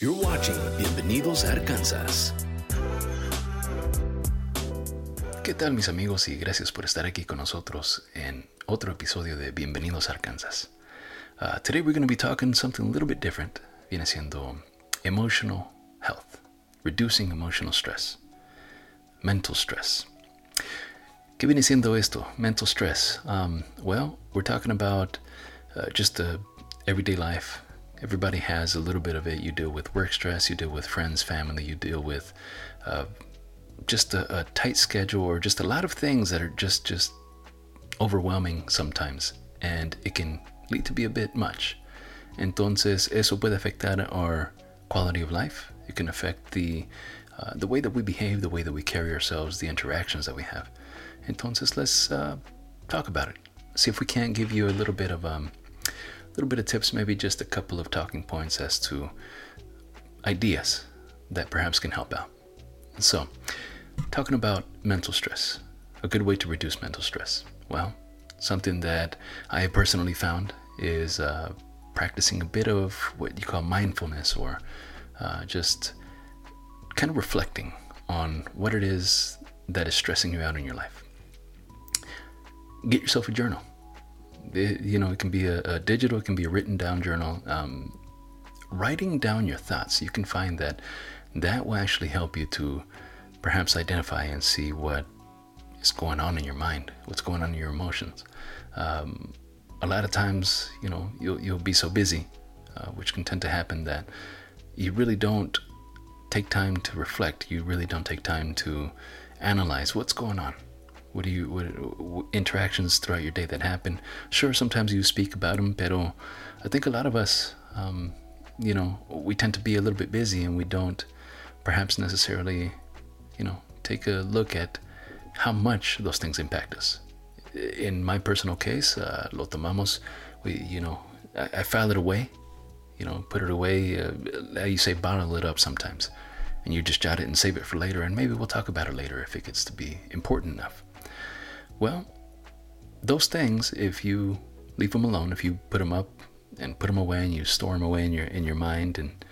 You're watching Bienvenidos a Arkansas. ¿Qué tal mis amigos y gracias por estar aquí con nosotros en otro episodio de Bienvenidos a Arkansas? Uh, today we're going to be talking something a little bit different. Viene siendo emotional health, reducing emotional stress, mental stress. ¿Qué viene siendo esto? Mental stress. Um, well, we're talking about uh, just the everyday life. Everybody has a little bit of it. You deal with work stress, you deal with friends, family, you deal with uh, just a, a tight schedule or just a lot of things that are just just overwhelming sometimes, and it can lead to be a bit much. Entonces, eso puede afectar our quality of life. It can affect the uh, the way that we behave, the way that we carry ourselves, the interactions that we have. Entonces, let's uh, talk about it. See if we can't give you a little bit of um, little bit of tips, maybe just a couple of talking points as to ideas that perhaps can help out. So, talking about mental stress, a good way to reduce mental stress. Well, something that I personally found is uh, practicing a bit of what you call mindfulness or uh, just kind of reflecting on what it is that is stressing you out in your life get yourself a journal. It, you know, it can be a, a, digital, it can be a written down journal. Um, writing down your thoughts, you can find that that will actually help you to perhaps identify and see what is going on in your mind, what's going on in your emotions. Um, a lot of times, you know, you'll, you'll be so busy, uh, which can tend to happen that you really don't take time to reflect. You really don't take time to analyze what's going on. What do you what, interactions throughout your day that happen? Sure, sometimes you speak about them, pero I think a lot of us, um, you know, we tend to be a little bit busy and we don't perhaps necessarily, you know, take a look at how much those things impact us. In my personal case, uh, lo tomamos, we, you know, I, I file it away, you know, put it away. Uh, you say bottle it up sometimes, and you just jot it and save it for later, and maybe we'll talk about it later if it gets to be important enough. Well, those things, if you leave them alone, if you put them up and put them away and you store them away in your in your mind, and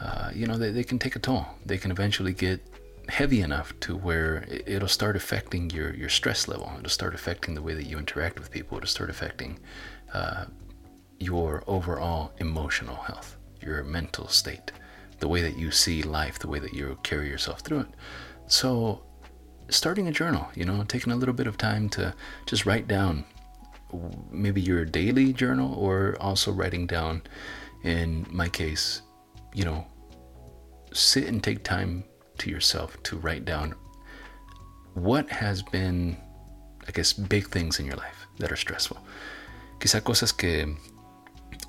uh, you know they, they can take a toll. They can eventually get heavy enough to where it'll start affecting your your stress level. It'll start affecting the way that you interact with people. It'll start affecting uh, your overall emotional health, your mental state, the way that you see life, the way that you carry yourself through it. So starting a journal, you know, taking a little bit of time to just write down maybe your daily journal or also writing down, in my case, you know, sit and take time to yourself to write down what has been, I guess, big things in your life that are stressful. Quizá cosas que,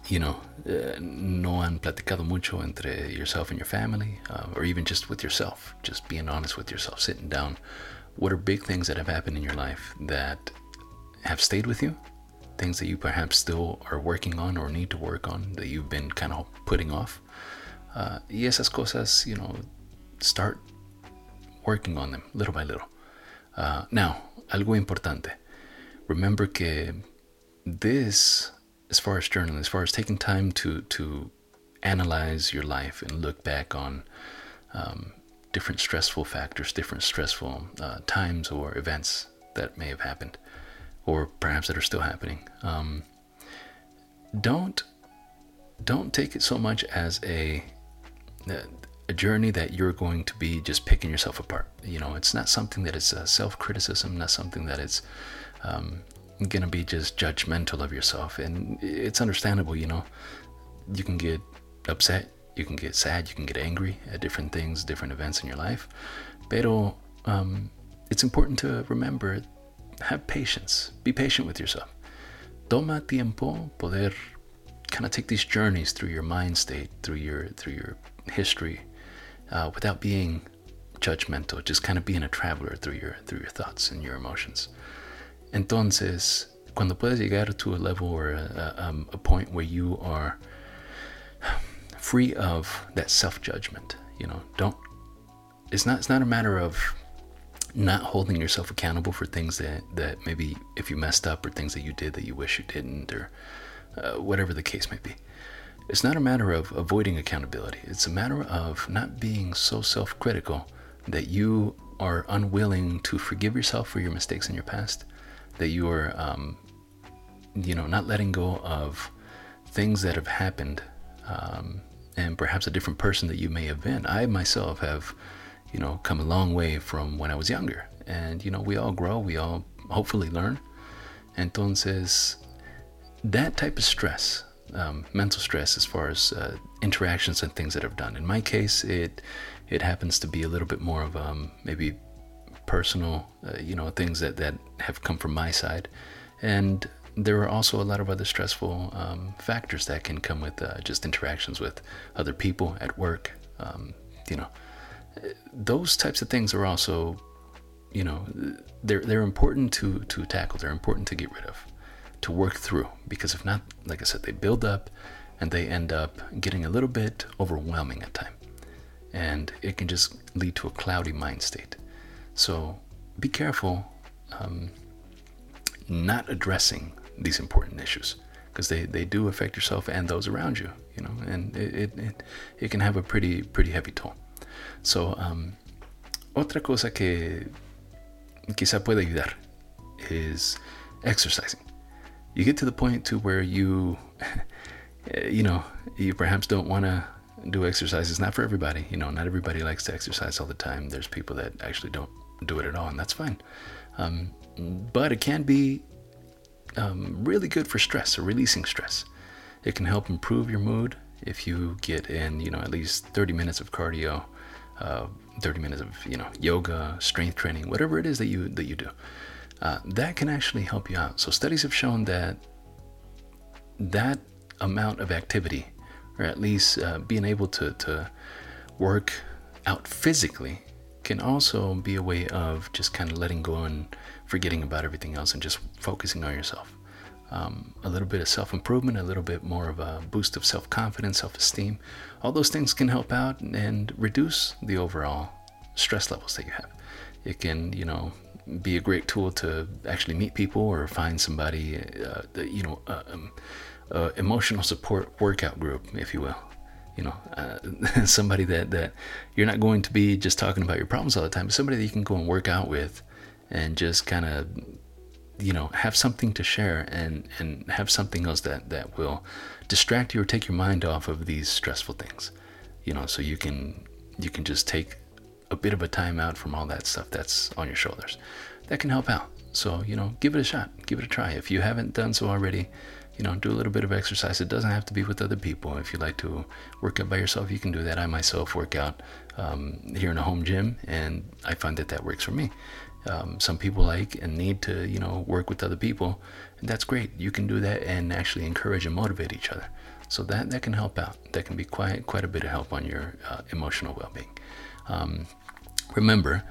you know, uh, no han platicado mucho entre yourself and your family, uh, or even just with yourself, just being honest with yourself, sitting down. What are big things that have happened in your life that have stayed with you? Things that you perhaps still are working on or need to work on that you've been kind of putting off. Uh, y esas cosas, you know, start working on them little by little. Uh, now, algo importante. Remember que this as far as journaling, as far as taking time to to analyze your life and look back on um, different stressful factors, different stressful uh, times or events that may have happened, or perhaps that are still happening. Um, don't don't take it so much as a a journey that you're going to be just picking yourself apart. You know, it's not something that is self criticism, not something that is um, going to be just judgmental of yourself. And it's understandable, you know. You can get upset, you can get sad, you can get angry at different things, different events in your life. Pero um, it's important to remember have patience, be patient with yourself. Toma tiempo poder kind of take these journeys through your mind state, through your through your history, uh, without being judgmental, just kind of being a traveler through your through your thoughts and your emotions. Entonces, cuando puedes llegar to a level or a, a, um, a point where you are free of that self-judgment, you know, don't. It's not. It's not a matter of not holding yourself accountable for things that that maybe if you messed up or things that you did that you wish you didn't or uh, whatever the case may be. it's not a matter of avoiding accountability. It's a matter of not being so self critical that you are unwilling to forgive yourself for your mistakes in your past, that you are, um, you know, not letting go of things that have happened um, and perhaps a different person that you may have been. I myself have, you know, come a long way from when I was younger. And, you know, we all grow, we all hopefully learn. And entonces, that type of stress, um, mental stress, as far as uh, interactions and things that I've done. In my case, it it happens to be a little bit more of um, maybe personal, uh, you know, things that that have come from my side, and there are also a lot of other stressful um, factors that can come with uh, just interactions with other people at work. Um, you know, those types of things are also, you know, they're they're important to to tackle. They're important to get rid of to work through because if not, like I said, they build up and they end up getting a little bit overwhelming at time. And it can just lead to a cloudy mind state. So be careful um, not addressing these important issues because they, they do affect yourself and those around you, you know, and it, it, it, it can have a pretty, pretty heavy toll. So, um, otra cosa que quizá puede ayudar is exercising you get to the point to where you you know you perhaps don't want to do exercise it's not for everybody you know not everybody likes to exercise all the time there's people that actually don't do it at all and that's fine. Um, but it can be um, really good for stress or releasing stress. It can help improve your mood if you get in you know at least 30 minutes of cardio uh, 30 minutes of you know yoga strength training whatever it is that you that you do. Uh, that can actually help you out. So studies have shown that that amount of activity, or at least uh, being able to, to work out physically, can also be a way of just kind of letting go and forgetting about everything else and just focusing on yourself. Um, a little bit of self improvement, a little bit more of a boost of self confidence, self esteem. All those things can help out and reduce the overall stress levels that you have. It can, you know, be a great tool to actually meet people or find somebody, uh, you know, uh, um, uh, emotional support workout group, if you will. You know, uh, somebody that, that you're not going to be just talking about your problems all the time, but somebody that you can go and work out with and just kind of, you know, have something to share and, and have something else that, that will distract you or take your mind off of these stressful things. You know, so you can you can just take a bit of a time out from all that stuff that's on your shoulders. That can help out. So, you know, give it a shot, give it a try. If you haven't done so already, you know, do a little bit of exercise. It doesn't have to be with other people. If you like to work out by yourself, you can do that. I myself work out um, here in a home gym, and I find that that works for me. Um, some people like and need to, you know, work with other people, and that's great. You can do that and actually encourage and motivate each other. So that that can help out. That can be quite quite a bit of help on your uh, emotional well-being. Um, remember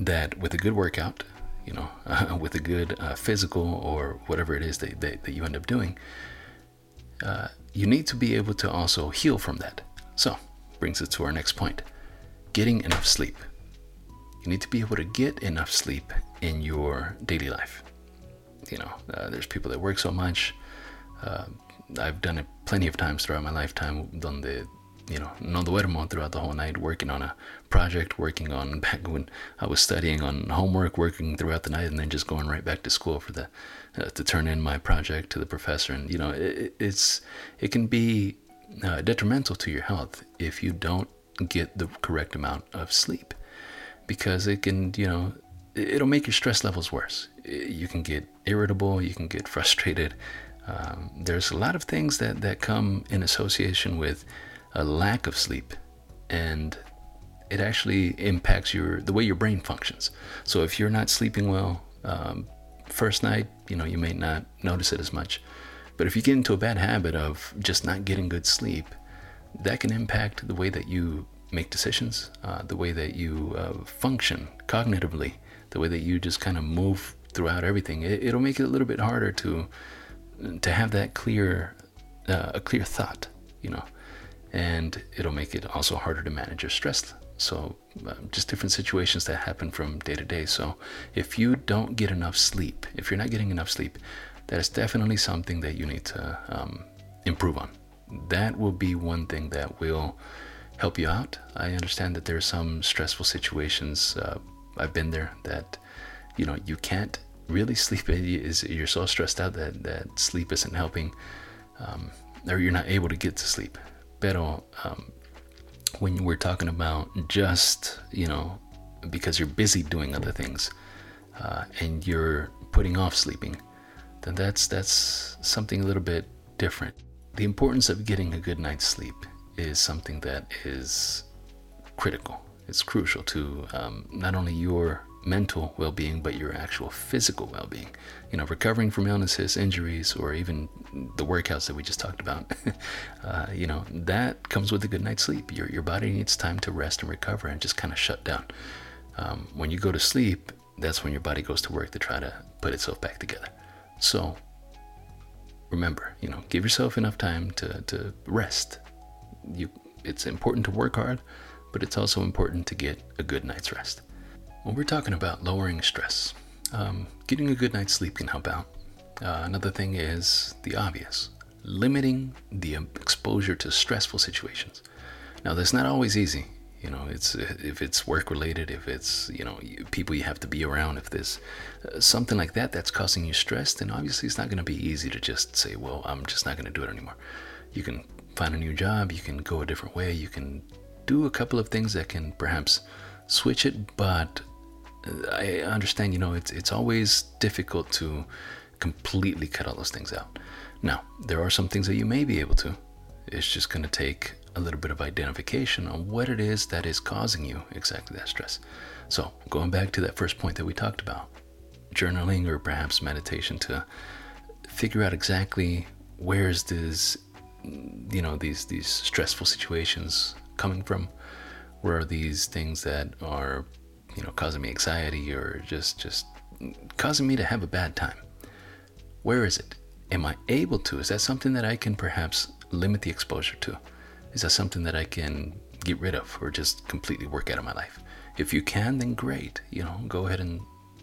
that with a good workout, you know, uh, with a good uh, physical or whatever it is that, that, that you end up doing, uh, you need to be able to also heal from that. So, brings us to our next point getting enough sleep. You need to be able to get enough sleep in your daily life. You know, uh, there's people that work so much. Uh, I've done it plenty of times throughout my lifetime, donde you know, no duermo throughout the whole night working on a project, working on back when I was studying on homework, working throughout the night, and then just going right back to school for the uh, to turn in my project to the professor. And you know, it, it's it can be uh, detrimental to your health if you don't get the correct amount of sleep, because it can, you know, it'll make your stress levels worse. You can get irritable, you can get frustrated. Um, there's a lot of things that that come in association with a lack of sleep and it actually impacts your the way your brain functions. So if you're not sleeping well um, first night you know you may not notice it as much. But if you get into a bad habit of just not getting good sleep that can impact the way that you make decisions uh, the way that you uh, function cognitively the way that you just kind of move throughout everything. It, it'll make it a little bit harder to to have that clear uh, a clear thought you know and it'll make it also harder to manage your stress. So, uh, just different situations that happen from day to day. So, if you don't get enough sleep, if you're not getting enough sleep, that is definitely something that you need to um, improve on. that will be one thing that will help you out. I understand that there are some stressful situations. Uh, I've been there that you know you can't really sleep. Is you're so stressed out that that sleep isn't helping, um, or you're not able to get to sleep. Pero um, when we're talking about just you know because you're busy doing other things uh, and you're putting off sleeping, then that's that's something a little bit different. The importance of getting a good night's sleep is something that is critical. It's crucial to um, not only your mental well-being but your actual physical well-being. You know recovering from illnesses injuries or even the workouts that we just talked about uh, you know that comes with a good night's sleep. Your, your body needs time to rest and recover and just kind of shut down. Um, when you go to sleep that's when your body goes to work to try to put itself back together. So remember you know give yourself enough time to, to rest. You it's important to work hard but it's also important to get a good night's rest when we're talking about lowering stress. Um, getting a good night's sleep can help out. Uh, another thing is the obvious limiting the exposure to stressful situations. Now that's not always easy. You know it's if it's work related if it's you know people you have to be around if there's uh, something like that that's causing you stress then obviously it's not going to be easy to just say well i'm just not going to do it anymore. You can find a new job you can go a different way you can do a couple of things that can perhaps switch it but i understand you know it's it's always difficult to completely cut all those things out. Now there are some things that you may be able to. It's just going to take a little bit of identification on what it is that is causing you exactly that stress. So, going back to that first point that we talked about, journaling or perhaps meditation to figure out exactly where's this you know these these stressful situations coming from? Where are these things that are you know causing me anxiety or just just causing me to have a bad time where is it am i able to is that something that i can perhaps limit the exposure to is that something that I can get rid of or just completely work out of my life? If you can, then great. You know, go ahead and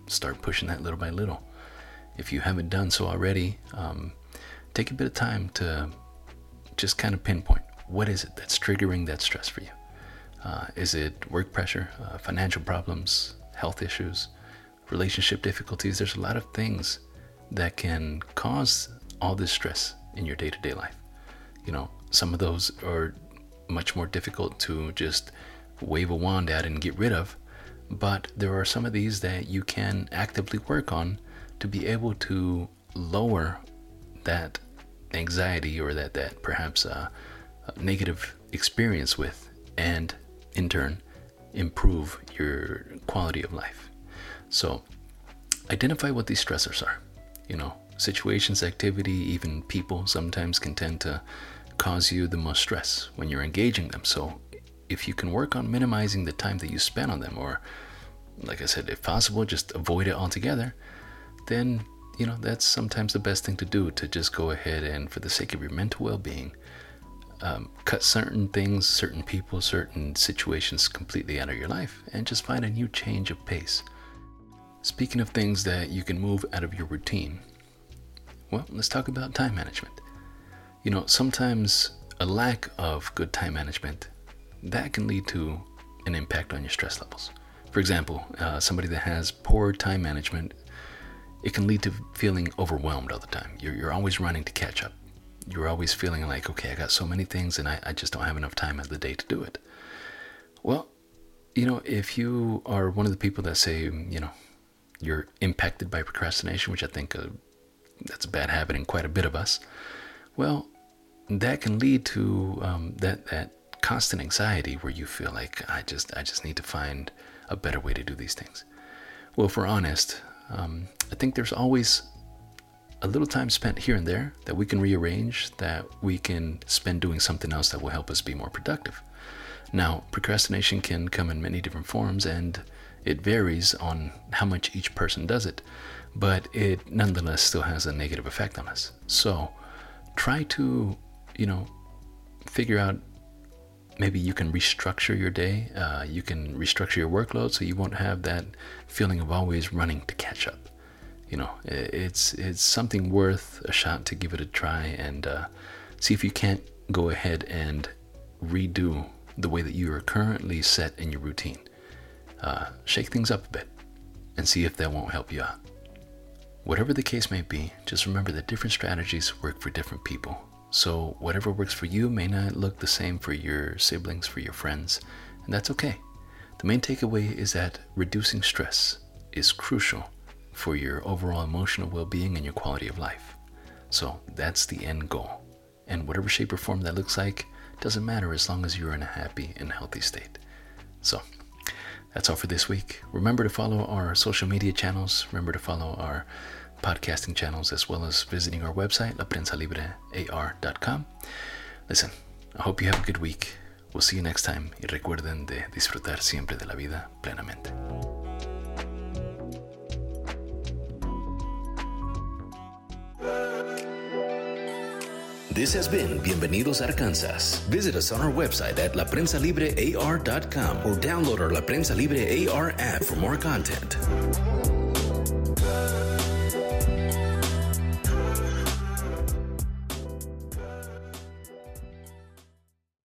start pushing that little by little. If you haven't done so already, um, take a bit of time to just kind of pinpoint what is it that's triggering that stress for you. Uh, is it work pressure, uh, financial problems, health issues, relationship difficulties? There's a lot of things that can cause all this stress in your day to day life. You know, some of those are much more difficult to just wave a wand at and get rid of, but there are some of these that you can actively work on to be able to lower that anxiety or that that perhaps uh, negative experience with, and in turn improve your quality of life. So identify what these stressors are. You know, situations, activity, even people sometimes can tend to cause you the most stress when you're engaging them. So if you can work on minimizing the time that you spend on them, or like I said, if possible, just avoid it altogether, then you know that's sometimes the best thing to do to just go ahead and, for the sake of your mental well-being, um, cut certain things, certain people, certain situations completely out of your life, and just find a new change of pace. Speaking of things that you can move out of your routine, well, let's talk about time management you know, sometimes a lack of good time management that can lead to an impact on your stress levels. For example, uh, somebody that has poor time management, it can lead to feeling overwhelmed all the time. You're, you're always running to catch up. You're always feeling like, okay, I got so many things and I, I just don't have enough time of the day to do it. Well, you know, if you are one of the people that say, you know, you're impacted by procrastination, which I think uh, that's a bad habit in quite a bit of us, well, that can lead to um, that that constant anxiety where you feel like I just I just need to find a better way to do these things. Well, if we're honest, um, I think there's always a little time spent here and there that we can rearrange, that we can spend doing something else that will help us be more productive. Now, procrastination can come in many different forms and it varies on how much each person does it, but it nonetheless still has a negative effect on us. So, try to, you know, figure out maybe you can restructure your day. Uh, you can restructure your workload so you won't have that feeling of always running to catch up. You know, it's it's something worth a shot to give it a try and uh, see if you can't go ahead and redo the way that you are currently set in your routine. Uh, shake things up a bit and see if that won't help you out. Whatever the case may be, just remember that different strategies work for different people. So, whatever works for you may not look the same for your siblings, for your friends, and that's okay. The main takeaway is that reducing stress is crucial for your overall emotional well being and your quality of life. So, that's the end goal. And whatever shape or form that looks like doesn't matter as long as you're in a happy and healthy state. So, that's all for this week. Remember to follow our social media channels. Remember to follow our podcasting channels as well as visiting our website, laprensalibrear.com. Listen, I hope you have a good week. We'll see you next time y recuerden de disfrutar siempre de la vida plenamente. This has been Bienvenidos Arkansas. Visit us on our website at laprensalibrear.com or download our La Prensa Libre AR app for more content.